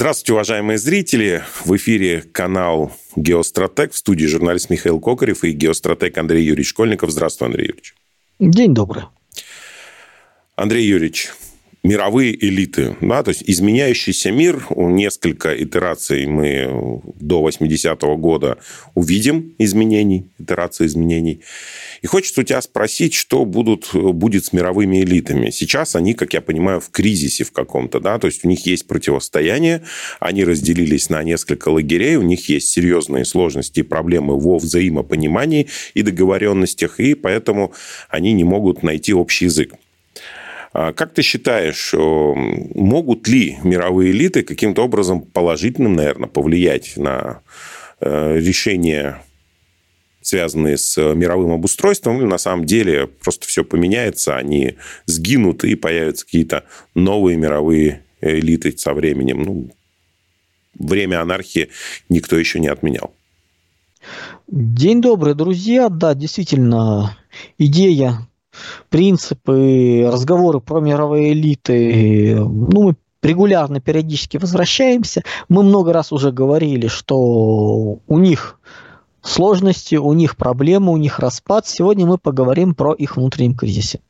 Здравствуйте, уважаемые зрители. В эфире канал «Геостратег». В студии журналист Михаил Кокарев и геостратег Андрей Юрьевич Школьников. Здравствуй, Андрей Юрьевич. День добрый. Андрей Юрьевич, мировые элиты, да, то есть изменяющийся мир, несколько итераций мы до 80-го года увидим изменений, итерации изменений. И хочется у тебя спросить, что будут, будет с мировыми элитами. Сейчас они, как я понимаю, в кризисе в каком-то, да, то есть у них есть противостояние, они разделились на несколько лагерей, у них есть серьезные сложности и проблемы во взаимопонимании и договоренностях, и поэтому они не могут найти общий язык. А как ты считаешь, могут ли мировые элиты каким-то образом положительным, наверное, повлиять на э, решение связанные с мировым обустройством, или на самом деле просто все поменяется, они сгинут и появятся какие-то новые мировые элиты со временем. Ну, время анархии никто еще не отменял. День добрый, друзья. Да, действительно, идея принципы, разговоры про мировые элиты, ну, мы регулярно, периодически возвращаемся. Мы много раз уже говорили, что у них сложности, у них проблемы, у них распад. Сегодня мы поговорим про их внутреннем кризисе.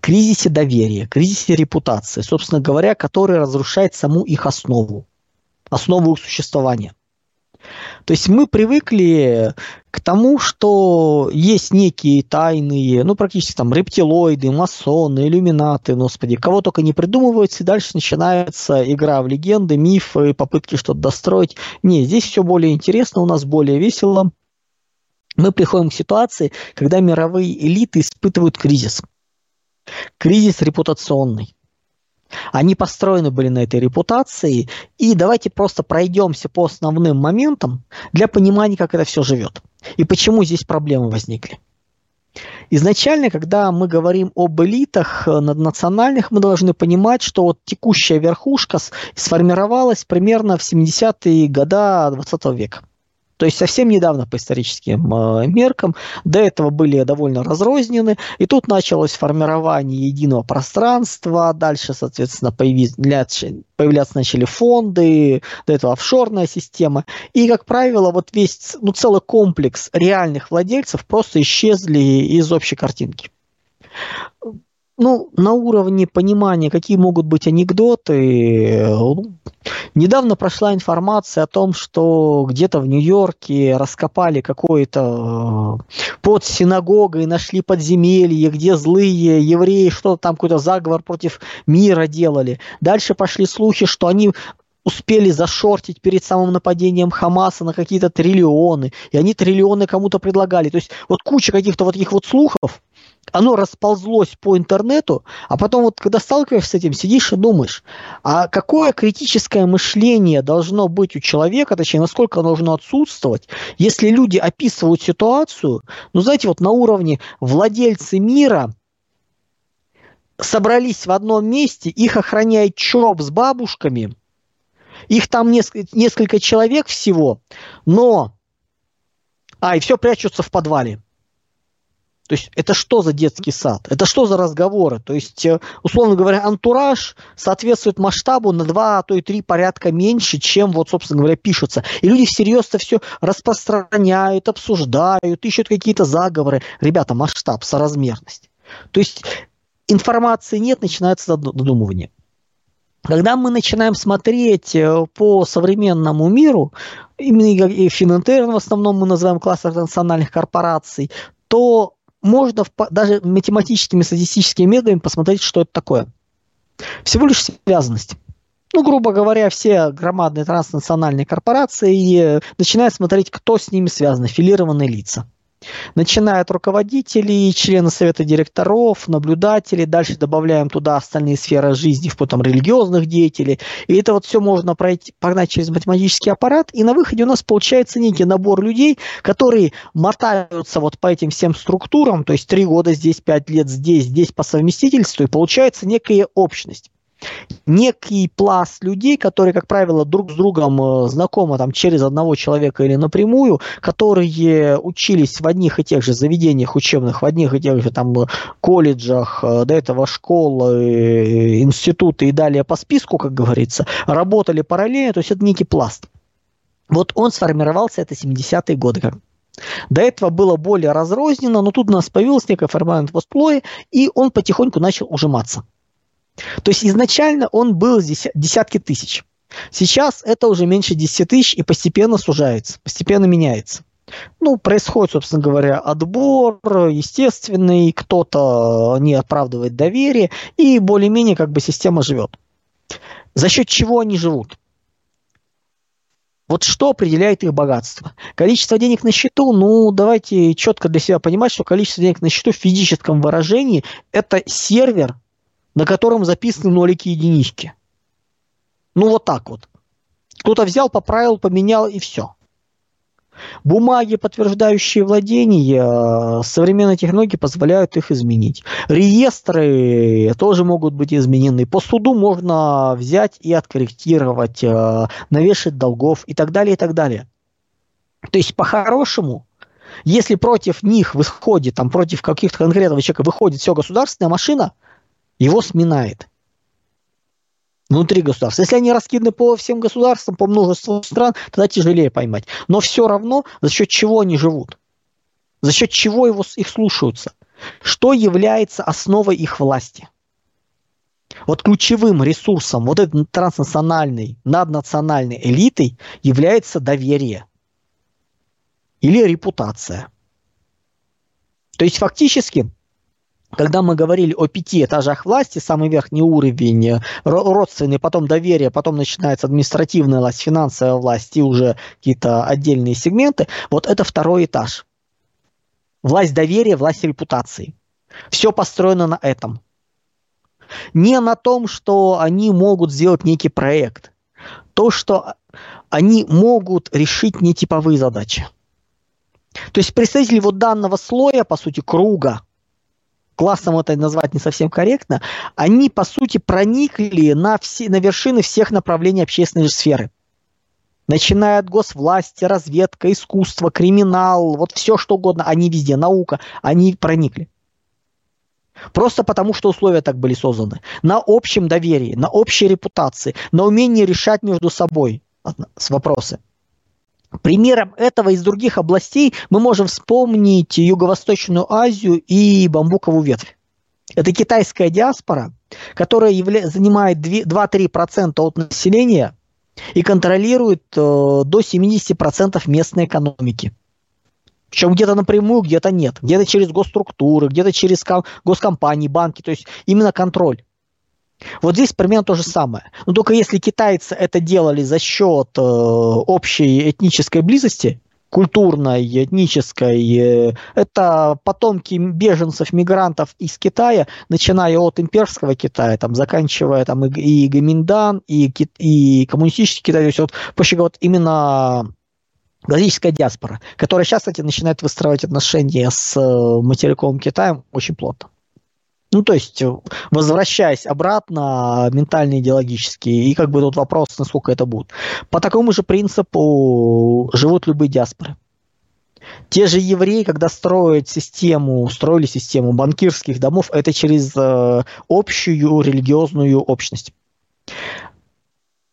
Кризисе доверия, кризисе репутации, собственно говоря, который разрушает саму их основу, основу их существования. То есть мы привыкли к тому, что есть некие тайные, ну, практически там рептилоиды, масоны, иллюминаты, господи, кого только не придумываются, и дальше начинается игра в легенды, мифы, попытки что-то достроить. Не, здесь все более интересно, у нас более весело. Мы приходим к ситуации, когда мировые элиты испытывают кризис. Кризис репутационный. Они построены были на этой репутации. И давайте просто пройдемся по основным моментам для понимания, как это все живет. И почему здесь проблемы возникли. Изначально, когда мы говорим об элитах э, наднациональных, мы должны понимать, что вот текущая верхушка сформировалась примерно в 70-е годы 20 века. То есть совсем недавно по историческим э, меркам, до этого были довольно разрознены, и тут началось формирование единого пространства, дальше, соответственно, появляться, появляться начали фонды, до этого офшорная система, и, как правило, вот весь, ну, целый комплекс реальных владельцев просто исчезли из общей картинки ну, на уровне понимания, какие могут быть анекдоты, ну, недавно прошла информация о том, что где-то в Нью-Йорке раскопали какой-то э, под синагогой, нашли подземелье, где злые евреи что-то там, какой-то заговор против мира делали. Дальше пошли слухи, что они успели зашортить перед самым нападением Хамаса на какие-то триллионы, и они триллионы кому-то предлагали. То есть вот куча каких-то вот таких вот слухов, оно расползлось по интернету, а потом вот когда сталкиваешься с этим, сидишь и думаешь, а какое критическое мышление должно быть у человека, точнее, насколько оно должно отсутствовать, если люди описывают ситуацию, ну, знаете, вот на уровне владельцы мира собрались в одном месте, их охраняет ЧОП с бабушками, их там несколько, несколько человек всего, но... А, и все прячутся в подвале. То есть это что за детский сад? Это что за разговоры? То есть, э, условно говоря, антураж соответствует масштабу на два, а то и три порядка меньше, чем вот, собственно говоря, пишется. И люди всерьез это все распространяют, обсуждают, ищут какие-то заговоры. Ребята, масштаб, соразмерность. То есть информации нет, начинается додумывание. Когда мы начинаем смотреть э, по современному миру, именно и Финантерн в основном мы называем классом национальных корпораций, то можно даже математическими, статистическими методами посмотреть, что это такое. Всего лишь связанность. Ну, грубо говоря, все громадные транснациональные корпорации начинают смотреть, кто с ними связан, аффилированные лица начиная от руководителей, члены совета директоров, наблюдателей, дальше добавляем туда остальные сферы жизни, вплоть там религиозных деятелей. И это вот все можно пройти, погнать через математический аппарат, и на выходе у нас получается некий набор людей, которые мотаются вот по этим всем структурам, то есть три года здесь, пять лет здесь, здесь по совместительству, и получается некая общность. Некий пласт людей, которые, как правило, друг с другом э, знакомы там, через одного человека или напрямую, которые учились в одних и тех же заведениях учебных, в одних и тех же там колледжах, э, до этого школы, институты и далее по списку, как говорится, работали параллельно, то есть это некий пласт. Вот он сформировался, это 70-е годы. До этого было более разрозненно, но тут у нас появилось некое формальное слоя, и он потихоньку начал ужиматься. То есть изначально он был десятки тысяч. Сейчас это уже меньше 10 тысяч и постепенно сужается, постепенно меняется. Ну, происходит, собственно говоря, отбор естественный, кто-то не оправдывает доверие, и более-менее как бы система живет. За счет чего они живут? Вот что определяет их богатство? Количество денег на счету, ну, давайте четко для себя понимать, что количество денег на счету в физическом выражении – это сервер, на котором записаны нолики и единички. Ну, вот так вот. Кто-то взял, поправил, поменял и все. Бумаги, подтверждающие владение, э, современные технологии позволяют их изменить. Реестры тоже могут быть изменены. По суду можно взять и откорректировать, э, навешать долгов и так далее, и так далее. То есть, по-хорошему, если против них выходит, там, против каких-то конкретного человека выходит все государственная машина, его сминает внутри государства. Если они раскиданы по всем государствам, по множеству стран, тогда тяжелее поймать. Но все равно за счет чего они живут? За счет чего его, их слушаются? Что является основой их власти? Вот ключевым ресурсом вот этой транснациональной, наднациональной элитой является доверие или репутация. То есть фактически когда мы говорили о пяти этажах власти, самый верхний уровень, э, родственный, потом доверие, потом начинается административная власть, финансовая власть и уже какие-то отдельные сегменты, вот это второй этаж. Власть доверия, власть репутации. Все построено на этом. Не на том, что они могут сделать некий проект. То, что они могут решить нетиповые задачи. То есть представители вот данного слоя, по сути, круга, классом это назвать не совсем корректно, они, по сути, проникли на, все, на вершины всех направлений общественной сферы. Начиная от госвласти, разведка, искусство, криминал, вот все что угодно, они везде, наука, они проникли. Просто потому, что условия так были созданы. На общем доверии, на общей репутации, на умении решать между собой вопросы. Примером этого из других областей мы можем вспомнить Юго-Восточную Азию и бамбуковую ветвь. Это китайская диаспора, которая явля... занимает 2-3% от населения и контролирует э, до 70% местной экономики. Причем где-то напрямую, где-то нет. Где-то через госструктуры, где-то через госкомпании, банки. То есть именно контроль. Вот здесь примерно то же самое. Но только если китайцы это делали за счет э, общей этнической близости, культурной, этнической, э, это потомки беженцев, мигрантов из Китая, начиная от имперского Китая, там, заканчивая там, и, и Гаминдан, и, и коммунистический Китай, то есть вот, проще говоря, вот именно галактическая диаспора, которая сейчас, кстати, начинает выстраивать отношения с э, материковым Китаем очень плотно. Ну, то есть, э, возвращаясь обратно, ментально идеологически, и как бы тут вопрос, насколько это будет. По такому же принципу живут любые диаспоры. Те же евреи, когда строят систему, строили систему банкирских домов, это через э, общую религиозную общность.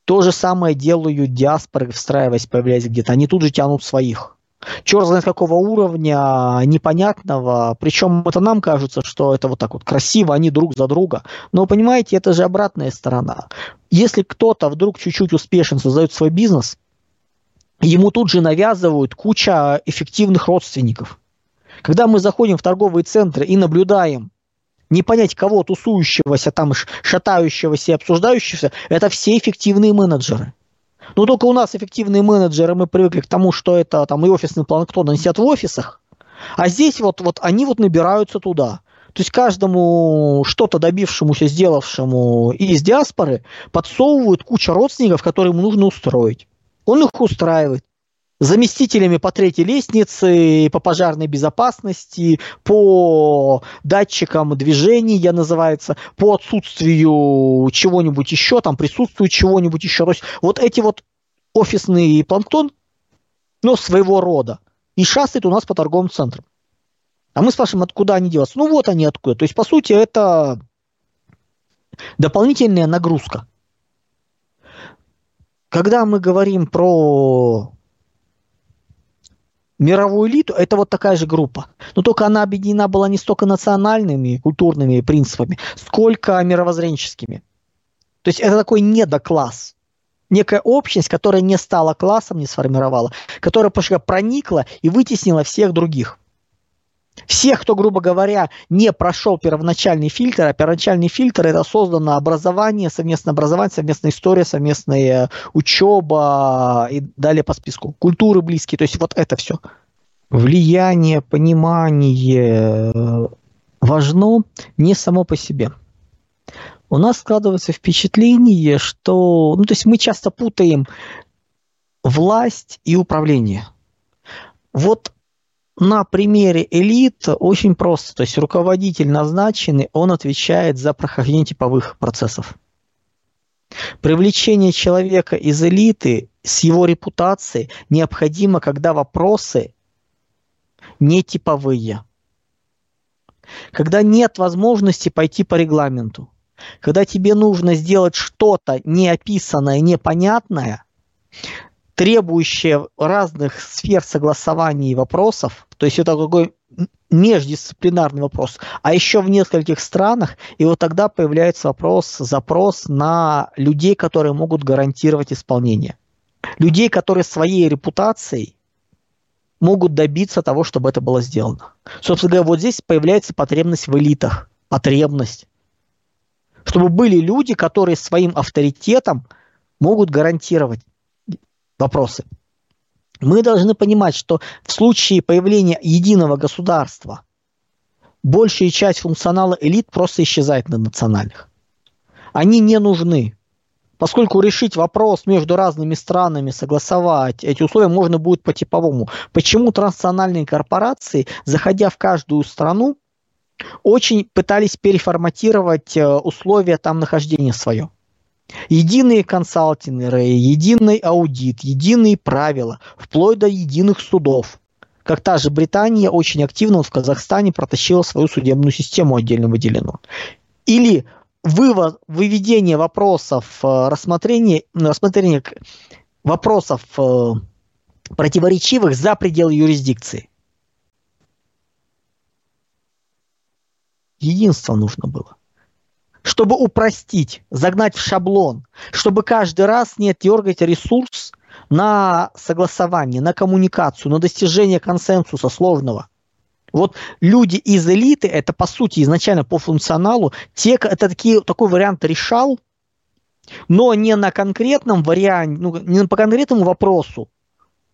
То же самое делают диаспоры, встраиваясь, появляясь где-то. Они тут же тянут своих черт знает какого уровня, непонятного. Причем это нам кажется, что это вот так вот красиво, они друг за друга. Но понимаете, это же обратная сторона. Если кто-то вдруг чуть-чуть успешен, создает свой бизнес, ему тут же навязывают куча эффективных родственников. Когда мы заходим в торговые центры и наблюдаем не понять кого тусующегося там, шатающегося и обсуждающегося, это все эффективные менеджеры. Но только у нас эффективные менеджеры, мы привыкли к тому, что это там и офисный планктон, они сидят в офисах, а здесь вот, вот они вот набираются туда. То есть каждому что-то добившемуся, сделавшему из диаспоры подсовывают куча родственников, которые ему нужно устроить. Он их устраивает. Заместителями по третьей лестнице, по пожарной безопасности, по датчикам движения называется, по отсутствию чего-нибудь еще, там присутствует чего-нибудь еще. То есть вот эти вот офисный планктон, но своего рода, и шастает у нас по торговым центрам. А мы спрашиваем, откуда они делаются. Ну вот они откуда. То есть, по сути, это дополнительная нагрузка. Когда мы говорим про мировую элиту, это вот такая же группа. Но только она объединена была не столько национальными культурными принципами, сколько мировоззренческими. То есть это такой недокласс. Некая общность, которая не стала классом, не сформировала, которая проникла и вытеснила всех других. Всех, кто, грубо говоря, не прошел первоначальный фильтр, а первоначальный фильтр это создано образование, совместное образование, совместная история, совместная учеба и далее по списку. Культуры близкие, то есть вот это все. Влияние, понимание э, важно не само по себе. У нас складывается впечатление, что, ну то есть мы часто путаем власть и управление. Вот на примере элит очень просто. То есть руководитель назначенный, он отвечает за прохождение типовых процессов. Привлечение человека из элиты с его репутацией необходимо, когда вопросы не типовые. Когда нет возможности пойти по регламенту. Когда тебе нужно сделать что-то неописанное, непонятное, требующее разных сфер согласований и вопросов, то есть это такой междисциплинарный вопрос, а еще в нескольких странах, и вот тогда появляется вопрос, запрос на людей, которые могут гарантировать исполнение. Людей, которые своей репутацией могут добиться того, чтобы это было сделано. Собственно говоря, вот здесь появляется потребность в элитах, потребность. Чтобы были люди, которые своим авторитетом могут гарантировать вопросы. Мы должны понимать, что в случае появления единого государства большая часть функционала элит просто исчезает на национальных. Они не нужны. Поскольку решить вопрос между разными странами, согласовать эти условия можно будет по типовому. Почему транснациональные корпорации, заходя в каждую страну, очень пытались переформатировать э, условия там нахождения свое? Единые консалтинеры, единый аудит, единые правила, вплоть до единых судов. Как та же Британия очень активно в Казахстане протащила свою судебную систему отдельно выделенную. Или вывод, выведение вопросов, э, рассмотрение, рассмотрение вопросов э, противоречивых за пределы юрисдикции. Единство нужно было чтобы упростить, загнать в шаблон, чтобы каждый раз не дергать ресурс на согласование, на коммуникацию, на достижение консенсуса сложного. Вот люди из элиты, это по сути изначально по функционалу, те, это такие, такой вариант решал, но не на конкретном варианте, ну, не по конкретному вопросу.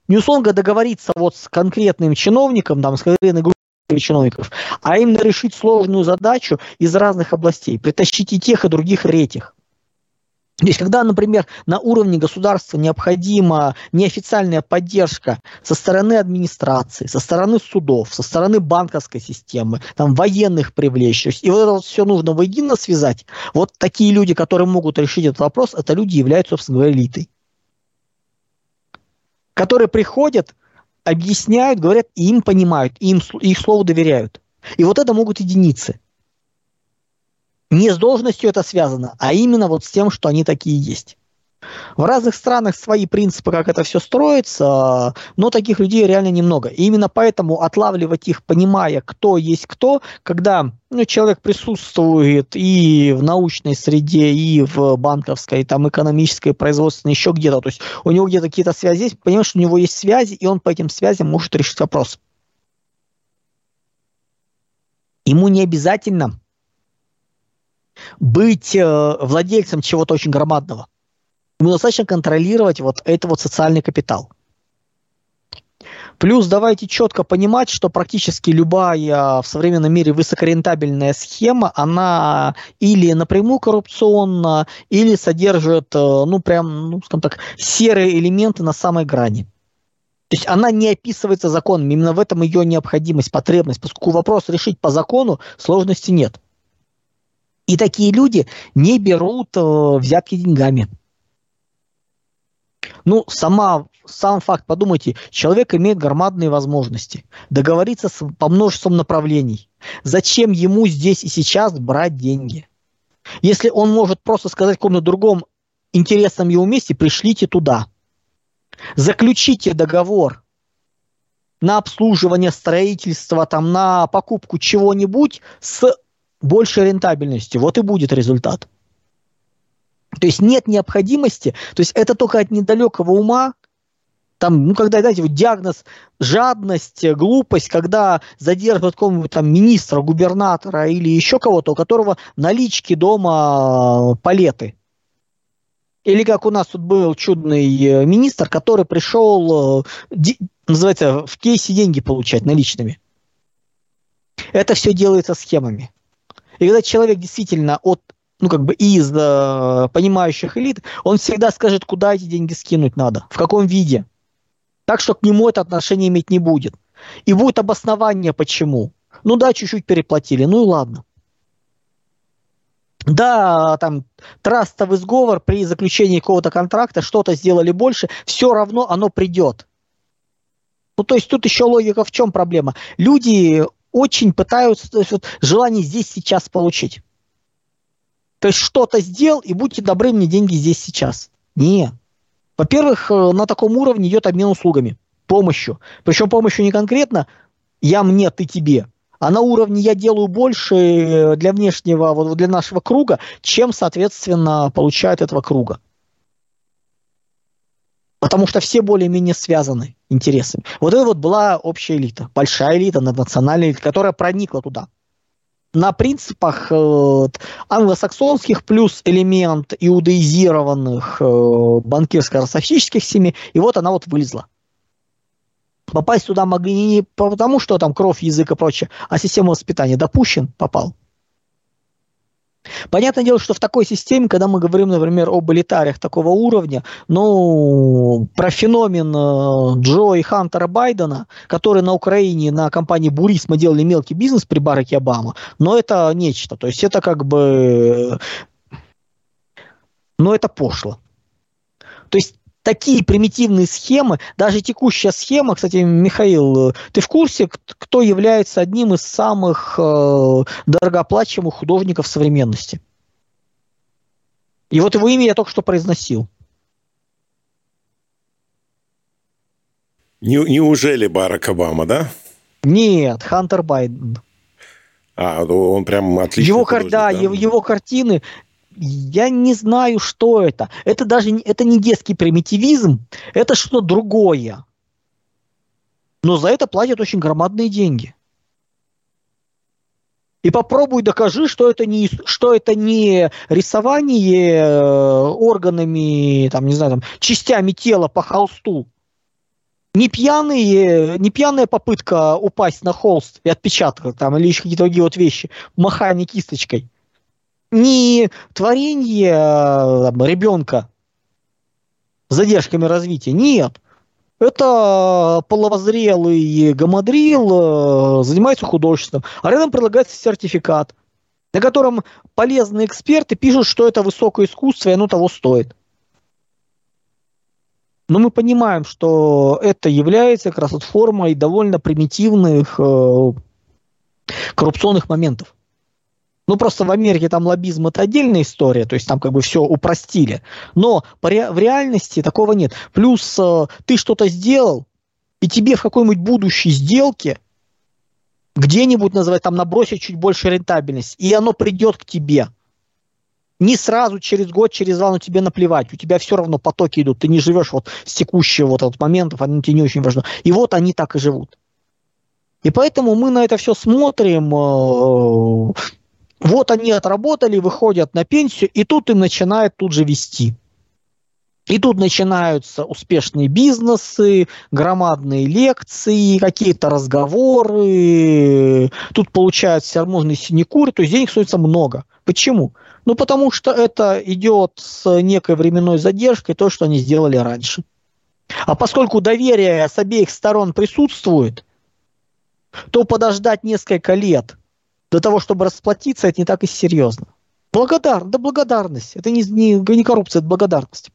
Условно договориться вот с конкретным чиновником, там, с конкретной группой чиновников, а именно решить сложную задачу из разных областей, притащить и тех, и других, и третьих. То есть, когда, например, на уровне государства необходима неофициальная поддержка со стороны администрации, со стороны судов, со стороны банковской системы, там, военных привлечь, и вот это вот все нужно воедино связать, вот такие люди, которые могут решить этот вопрос, это люди являются, собственно говоря, элитой. Которые приходят объясняют, говорят, и им понимают, и им, их слову доверяют. И вот это могут единицы. Не с должностью это связано, а именно вот с тем, что они такие есть. В разных странах свои принципы, как это все строится, но таких людей реально немного. И именно поэтому отлавливать их, понимая, кто есть кто, когда ну, человек присутствует и в научной среде, и в банковской, там, экономической, производственной, еще где-то, то есть у него где-то какие-то связи есть, понимаешь, у него есть связи, и он по этим связям может решить вопрос. Ему не обязательно быть э, владельцем чего-то очень громадного. Ему достаточно контролировать вот этот вот социальный капитал. Плюс давайте четко понимать, что практически любая в современном мире высокорентабельная схема, она или напрямую коррупционна, или содержит, э, ну, прям, ну, скажем так, серые элементы на самой грани. То есть она не описывается законом, именно в этом ее необходимость, потребность, поскольку вопрос решить по закону сложности нет. И такие люди не берут э, взятки деньгами. Ну, сама, сам факт, подумайте, человек имеет громадные возможности договориться с, по множествам направлений. Зачем ему здесь и сейчас брать деньги? Если он может просто сказать кому-то другом интересном ему месте, пришлите туда. Заключите договор на обслуживание строительства, там, на покупку чего-нибудь с большей рентабельностью. Вот и будет результат. То есть нет необходимости, то есть это только от недалекого ума, там, ну, когда, знаете, вот диагноз жадность, глупость, когда задерживают какого-нибудь там министра, губернатора или еще кого-то, у которого налички дома палеты. Или как у нас тут был чудный э, министр, который пришел, э, называется, в кейсе деньги получать наличными. Это все делается схемами. И когда человек действительно от ну, как бы из э, понимающих элит, он всегда скажет, куда эти деньги скинуть надо, в каком виде. Так что к нему это отношение иметь не будет. И будет обоснование, почему. Ну да, чуть-чуть переплатили, ну и ладно. Да, там трастовый сговор при заключении какого-то контракта, что-то сделали больше, все равно оно придет. Ну, то есть тут еще логика в чем проблема? Люди очень пытаются, то есть вот желание здесь сейчас получить. То есть что-то сделал, и будьте добры, мне деньги здесь сейчас. Не. Во-первых, э, на таком уровне идет обмен услугами, помощью. Причем помощью не конкретно я мне, ты тебе, а на уровне я делаю больше э, для внешнего, вот для нашего круга, чем, соответственно, получает этого круга. Потому что все более-менее связаны интересами. Вот это вот была общая элита, большая элита, национальная элита, которая проникла туда. На принципах э, англосаксонских плюс элемент иудаизированных э, банкирско-ростовщических семей, и вот она вот вылезла. Попасть туда могли не потому, что там кровь, язык и прочее, а система воспитания допущен, попал. Понятное дело, что в такой системе, когда мы говорим, например, об элитариях такого уровня, ну, про феномен э, Джо и Хантера Байдена, который на Украине на компании Бурисма делали мелкий бизнес при Бараке Обама, но это нечто. То есть это как бы... Но это пошло. То есть такие примитивные схемы, даже текущая схема, кстати, Михаил, ты в курсе, кто является одним из самых э, дорогооплачиваемых художников современности? И вот его имя я только что произносил. Не, неужели Барак Обама, да? Нет, Хантер Байден. А, ну, он прям отлично. Его, да, да? Его, его картины я не знаю, что это. Это даже это не детский примитивизм, это что-то другое. Но за это платят очень громадные деньги. И попробуй докажи, что это не, что это не рисование э, органами, там, не знаю, там, частями тела по холсту. Не, пьяные, не пьяная попытка упасть на холст и отпечаток там, или еще какие-то другие вот вещи, махание кисточкой не творение э, ребенка с задержками развития, нет. Это половозрелый гамадрил э, занимается художеством, а рядом предлагается сертификат, на котором полезные эксперты пишут, что это высокое искусство, и оно того стоит. Но мы понимаем, что это является как раз вот формой довольно примитивных э, коррупционных моментов. Ну, просто в Америке там лоббизм это отдельная история, то есть там как бы все упростили. Но в реальности такого нет. Плюс э, ты что-то сделал, и тебе в какой-нибудь будущей сделке где-нибудь называть, там набросить чуть больше рентабельность, и оно придет к тебе. Не сразу, через год, через два, но тебе наплевать. У тебя все равно потоки идут. Ты не живешь вот с текущего вот от моментов, они тебе не очень важны. И вот они так и живут. И поэтому мы на это все смотрим, э, вот они отработали, выходят на пенсию, и тут им начинают тут же вести. И тут начинаются успешные бизнесы, громадные лекции, какие-то разговоры. Тут получают всевозможные синекуры, то есть денег становится много. Почему? Ну, потому что это идет с некой временной задержкой то, что они сделали раньше. А поскольку доверие с обеих сторон присутствует, то подождать несколько лет для того, чтобы расплатиться, это не так и серьезно. Благодар, да благодарность. Это не, не, не коррупция, это благодарность.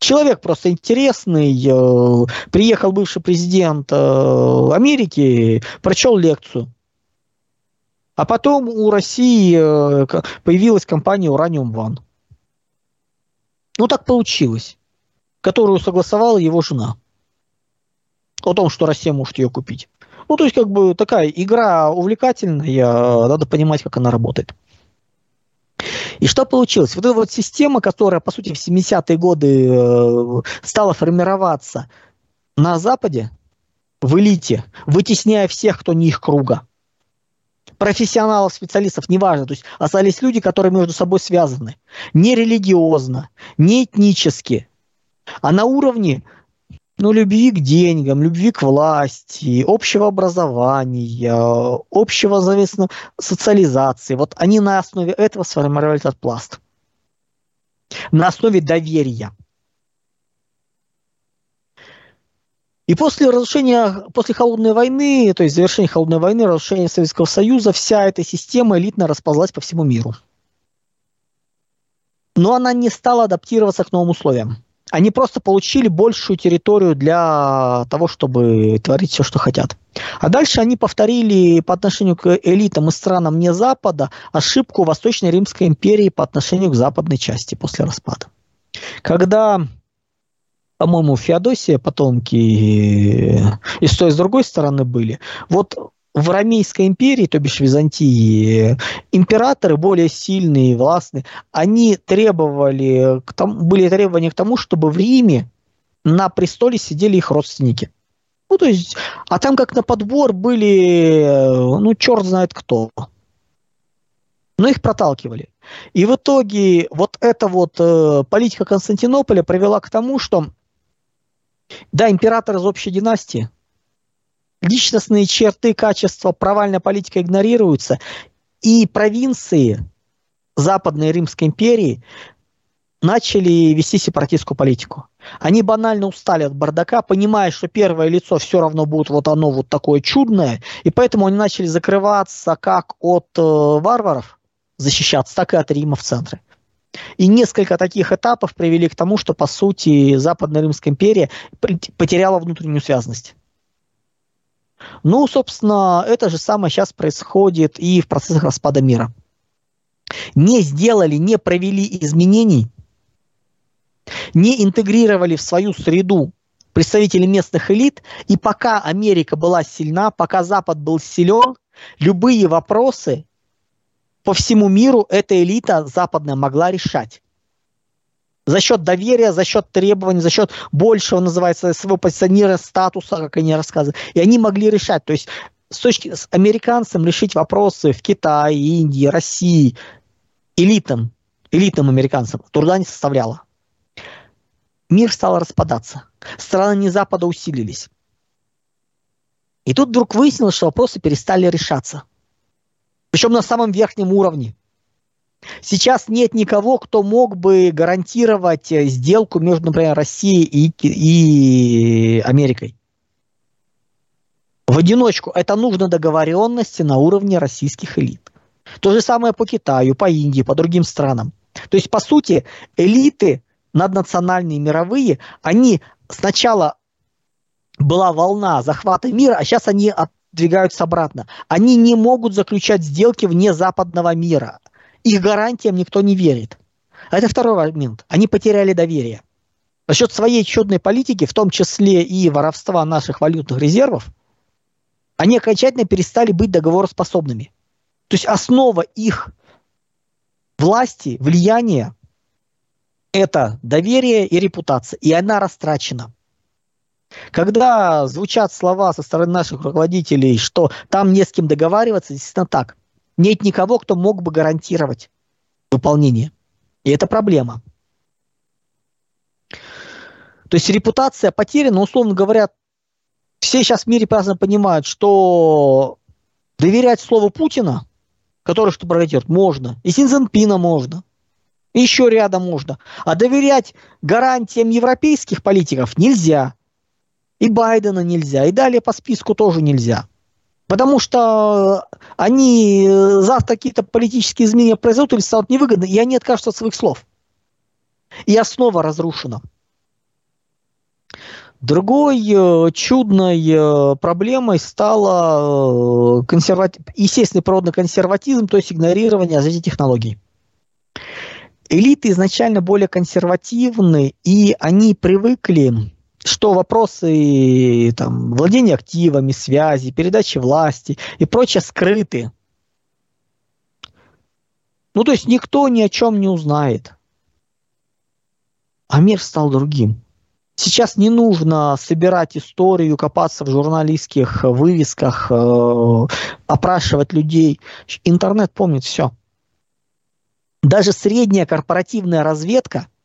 Человек просто интересный. Э, приехал бывший президент э, Америки, прочел лекцию. А потом у России э, появилась компания Uranium One. Ну, так получилось. Которую согласовала его жена. О том, что Россия может ее купить. Ну, то есть, как бы такая игра увлекательная, надо понимать, как она работает. И что получилось? Вот эта вот система, которая, по сути, в 70-е годы э, стала формироваться на Западе, в элите, вытесняя всех, кто не их круга. Профессионалов, специалистов, неважно. То есть остались люди, которые между собой связаны. Не религиозно, не этнически, а на уровне ну, любви к деньгам, любви к власти, общего образования, общего, соответственно, социализации. Вот они на основе этого сформировали этот пласт. На основе доверия. И после разрушения, после холодной войны, то есть завершения холодной войны, разрушения Советского Союза, вся эта система элитно расползлась по всему миру. Но она не стала адаптироваться к новым условиям. Они просто получили большую территорию для того, чтобы творить все, что хотят. А дальше они повторили по отношению к элитам и странам не Запада ошибку Восточной Римской империи по отношению к западной части после распада. Когда по-моему, Феодосия потомки и с той, и с другой стороны были. Вот в Ромейской империи, то бишь Византии, императоры более сильные, властные, они требовали, к тому, были требования к тому, чтобы в Риме на престоле сидели их родственники. Ну, то есть, а там как на подбор были, ну, черт знает кто. Но их проталкивали. И в итоге вот эта вот э, политика Константинополя привела к тому, что, да, император из общей династии, личностные черты, качества, провальная политика игнорируются, и провинции Западной Римской империи начали вести сепаратистскую политику. Они банально устали от бардака, понимая, что первое лицо все равно будет вот оно вот такое чудное, и поэтому они начали закрываться как от э, варваров, защищаться, так и от Рима в центре. И несколько таких этапов привели к тому, что, по сути, Западная Римская империя потеряла внутреннюю связность. Ну, собственно, это же самое сейчас происходит и в процессах распада мира. Не сделали, не провели изменений, не интегрировали в свою среду представители местных элит, и пока Америка была сильна, пока Запад был силен, любые вопросы по всему миру эта элита западная могла решать за счет доверия, за счет требований, за счет большего, называется, своего позиционера статуса, как они рассказывают. И они могли решать. То есть с точки с американцам решить вопросы в Китае, Индии, России элитам, элитным американцам труда не составляло. Мир стал распадаться. Страны не Запада усилились. И тут вдруг выяснилось, что вопросы перестали решаться. Причем на самом верхнем уровне. Сейчас нет никого, кто мог бы гарантировать э, сделку между, например, Россией и, и Америкой. В одиночку. Это нужно договоренности на уровне российских элит. То же самое по Китаю, по Индии, по другим странам. То есть, по сути, элиты наднациональные, мировые, они сначала была волна захвата мира, а сейчас они отдвигаются обратно. Они не могут заключать сделки вне западного мира их гарантиям никто не верит. А это второй момент. Они потеряли доверие. За счет своей чудной политики, в том числе и воровства наших валютных резервов, они окончательно перестали быть договороспособными. То есть основа их власти, влияния – это доверие и репутация, и она растрачена. Когда звучат слова со стороны наших руководителей, что там не с кем договариваться, действительно так – нет никого, кто мог бы гарантировать выполнение. И это проблема. То есть репутация потеряна, условно говоря, все сейчас в мире праздно понимают, что доверять слову Путина, который что произойдет, можно. И Синзенпина можно. Еще рядом можно. А доверять гарантиям европейских политиков нельзя. И Байдена нельзя. И далее по списку тоже нельзя. Потому что они э, завтра какие-то политические изменения произойдут или станут невыгодны, и они откажутся от своих слов. И основа разрушена. Другой э, чудной э, проблемой стала э, консервати... естественный природный консерватизм, то есть игнорирование развития технологий. Элиты изначально более консервативны, и они привыкли что вопросы там, владения активами, связи, передачи власти и прочее скрыты. Ну, то есть никто ни о чем не узнает. А мир стал другим. Сейчас не нужно собирать историю, копаться в журналистских вывесках, э, опрашивать людей. Интернет помнит все. Даже средняя корпоративная разведка –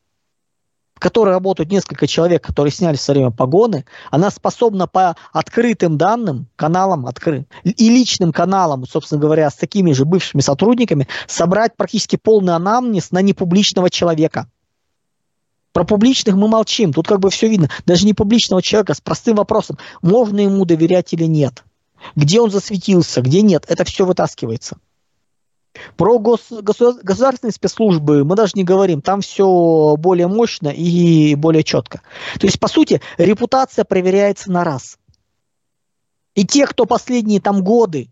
которой работают несколько человек, которые сняли в свое время погоны, она способна по открытым данным, каналам откры... и личным каналам, собственно говоря, с такими же бывшими сотрудниками, собрать практически полный анамнез на непубличного человека. Про публичных мы молчим, тут как бы все видно. Даже не публичного человека с простым вопросом, можно ему доверять или нет. Где он засветился, где нет, это все вытаскивается. Про гос, государственные спецслужбы мы даже не говорим, там все более мощно и более четко. То есть, по сути, репутация проверяется на раз. И те, кто последние там годы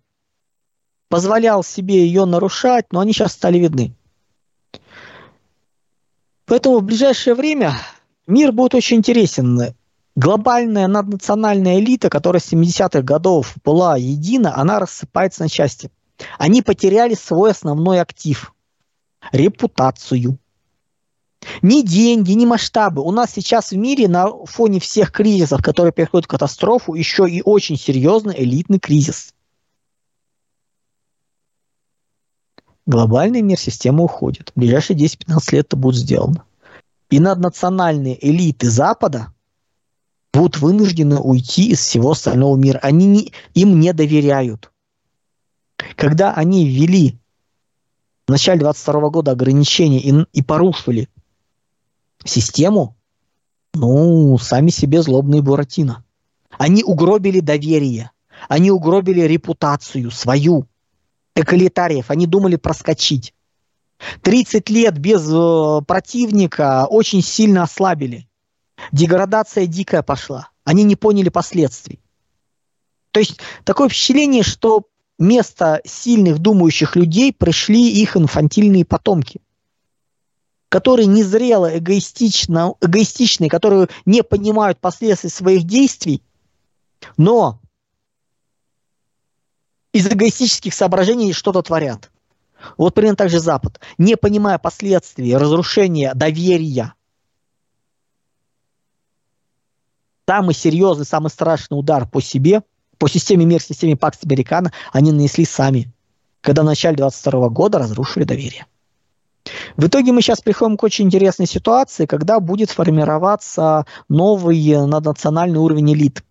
позволял себе ее нарушать, но они сейчас стали видны. Поэтому в ближайшее время мир будет очень интересен. Глобальная наднациональная элита, которая с 70-х годов была едина, она рассыпается на части – они потеряли свой основной актив – репутацию. Ни деньги, ни масштабы. У нас сейчас в мире на фоне всех кризисов, которые переходят в катастрофу, еще и очень серьезный элитный кризис. Глобальный мир система уходит. В ближайшие 10-15 лет это будет сделано. И наднациональные элиты Запада будут вынуждены уйти из всего остального мира. Они не, им не доверяют. Когда они ввели в начале 22 года ограничения и, и порушили систему, ну, сами себе злобные Буратино. Они угробили доверие, они угробили репутацию свою, экалитариев, они думали проскочить. 30 лет без э, противника очень сильно ослабили. Деградация дикая пошла. Они не поняли последствий. То есть такое впечатление, что место сильных думающих людей пришли их инфантильные потомки, которые незрело, эгоистично, эгоистичные, которые не понимают последствий своих действий, но из эгоистических соображений что-то творят. Вот примерно так же Запад, не понимая последствий разрушения доверия, самый серьезный, самый страшный удар по себе – по системе мир, системе Пакс Американо они нанесли сами, когда в начале 22 года разрушили доверие. В итоге мы сейчас приходим к очень интересной ситуации, когда будет формироваться новый наднациональный уровень элит.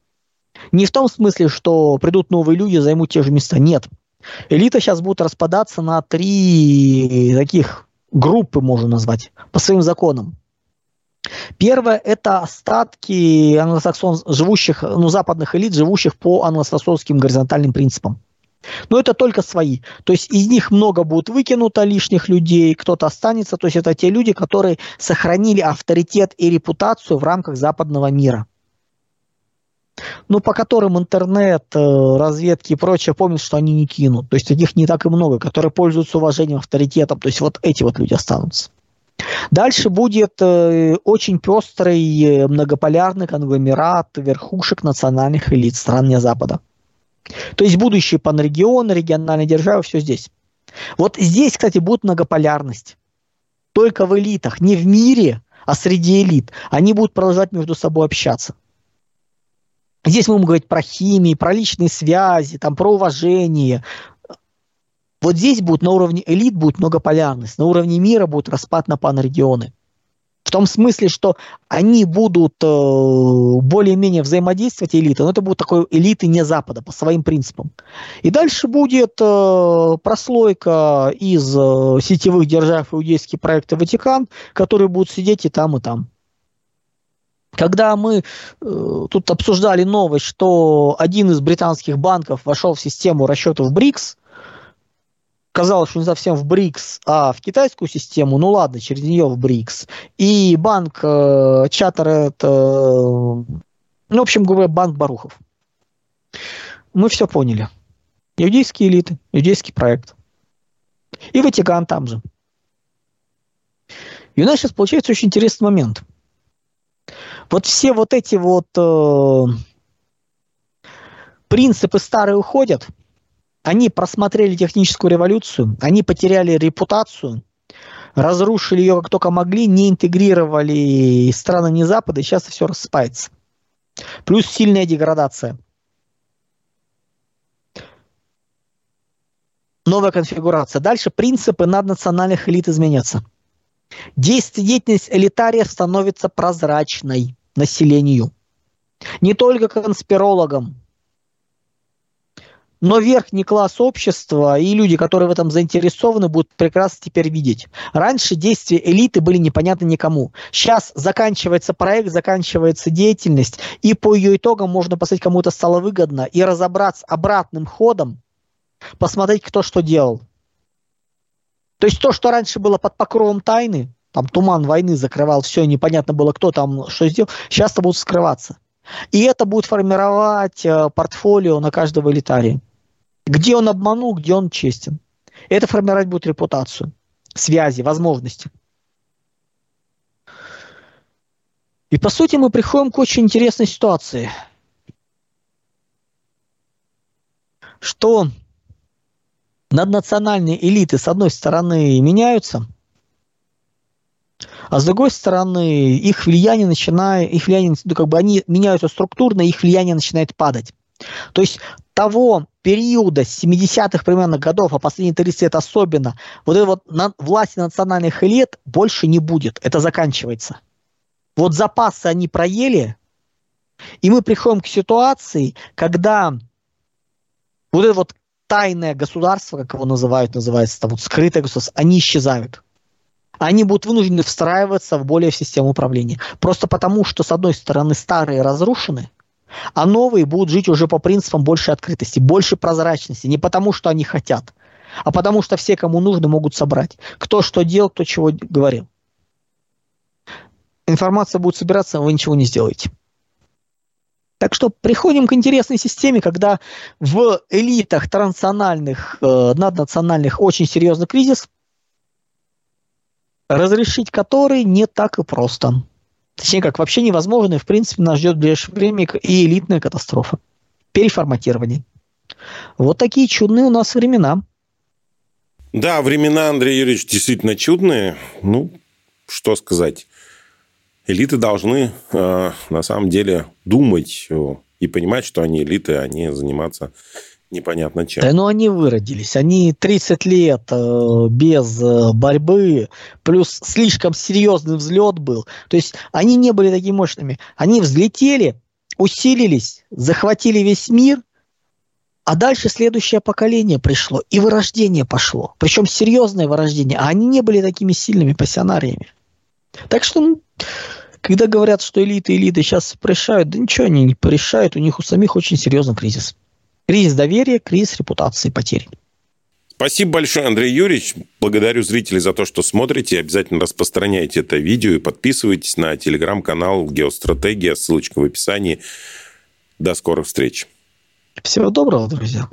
Не в том смысле, что придут новые люди, займут те же места. Нет. Элита сейчас будет распадаться на три таких группы, можно назвать, по своим законам. Первое – это остатки англосаксон, живущих, ну, западных элит, живущих по англосаксонским горизонтальным принципам. Но это только свои. То есть из них много будет выкинуто лишних людей, кто-то останется. То есть это те люди, которые сохранили авторитет и репутацию в рамках западного мира. Ну, по которым интернет, э, разведки и прочее помнят, что они не кинут. То есть таких не так и много, которые пользуются уважением, авторитетом. То есть вот эти вот люди останутся. Дальше будет э, очень пестрый э, многополярный конгломерат верхушек национальных элит стран не Запада. То есть будущие панрегионы, региональные державы, все здесь. Вот здесь, кстати, будет многополярность. Только в элитах, не в мире, а среди элит. Они будут продолжать между собой общаться. Здесь мы будем говорить про химию, про личные связи, там, про уважение, вот здесь будет на уровне элит будет многополярность, на уровне мира будет распад на панрегионы. В том смысле, что они будут э, более-менее взаимодействовать элиты, но это будут такой элиты не Запада по своим принципам. И дальше будет э, прослойка из э, сетевых держав иудейские проекты Ватикан, которые будут сидеть и там, и там. Когда мы э, тут обсуждали новость, что один из британских банков вошел в систему расчетов БРИКС, казалось, что не совсем в БРИКС, а в китайскую систему, ну ладно, через нее в БРИКС. И банк э, Чаттер, это, ну, в общем говоря, банк Барухов. Мы все поняли. Иудейские элиты, иудейский проект. И Ватикан там же. И у нас сейчас получается очень интересный момент. Вот все вот эти вот э, принципы старые уходят – они просмотрели техническую революцию, они потеряли репутацию, разрушили ее как только могли, не интегрировали страны не Запада, и сейчас все рассыпается. Плюс сильная деградация. Новая конфигурация. Дальше принципы наднациональных элит изменятся. Деятельность элитария становится прозрачной населению. Не только конспирологам, но верхний класс общества и люди, которые в этом заинтересованы, будут прекрасно теперь видеть. Раньше действия элиты были непонятны никому. Сейчас заканчивается проект, заканчивается деятельность, и по ее итогам можно посмотреть, кому это стало выгодно, и разобраться обратным ходом, посмотреть, кто что делал. То есть то, что раньше было под покровом тайны, там туман войны закрывал все, непонятно было, кто там что сделал, сейчас это будут скрываться. И это будет формировать э, портфолио на каждого элитария. Где он обманул, где он честен. Это формировать будет репутацию, связи, возможности. И по сути мы приходим к очень интересной ситуации, что наднациональные элиты с одной стороны меняются, а с другой стороны их влияние начинает, их влияние, ну, как бы они меняются структурно, их влияние начинает падать. То есть того периода с 70-х примерно годов, а последние 30 лет особенно, вот этой вот на, власти национальных элит больше не будет. Это заканчивается. Вот запасы они проели, и мы приходим к ситуации, когда вот это вот тайное государство, как его называют, называется, там вот скрытое государство, они исчезают. Они будут вынуждены встраиваться в более в систему управления. Просто потому, что, с одной стороны, старые разрушены, а новые будут жить уже по принципам большей открытости, большей прозрачности. Не потому, что они хотят, а потому, что все, кому нужно, могут собрать. Кто что делал, кто чего говорил. Информация будет собираться, вы ничего не сделаете. Так что приходим к интересной системе, когда в элитах транснациональных, э, наднациональных очень серьезный кризис, разрешить который не так и просто. Точнее, как вообще невозможно, и в принципе нас ждет в ближайшее время и элитная катастрофа. Переформатирование. Вот такие чудные у нас времена. Да, времена, Андрей Юрьевич, действительно чудные. Ну, что сказать. Элиты должны э, на самом деле думать и понимать, что они элиты, а заниматься непонятно чем. Да, ну они выродились. Они 30 лет э, без э, борьбы, плюс слишком серьезный взлет был. То есть они не были такими мощными. Они взлетели, усилились, захватили весь мир, а дальше следующее поколение пришло, и вырождение пошло. Причем серьезное вырождение. А они не были такими сильными пассионариями. Так что, ну, когда говорят, что элиты элиты сейчас порешают, да ничего они не порешают, у них у самих очень серьезный кризис. Кризис доверия, кризис репутации, потери. Спасибо большое, Андрей Юрьевич. Благодарю зрителей за то, что смотрите. Обязательно распространяйте это видео и подписывайтесь на телеграм-канал «Геостратегия». Ссылочка в описании. До скорых встреч. Всего доброго, друзья.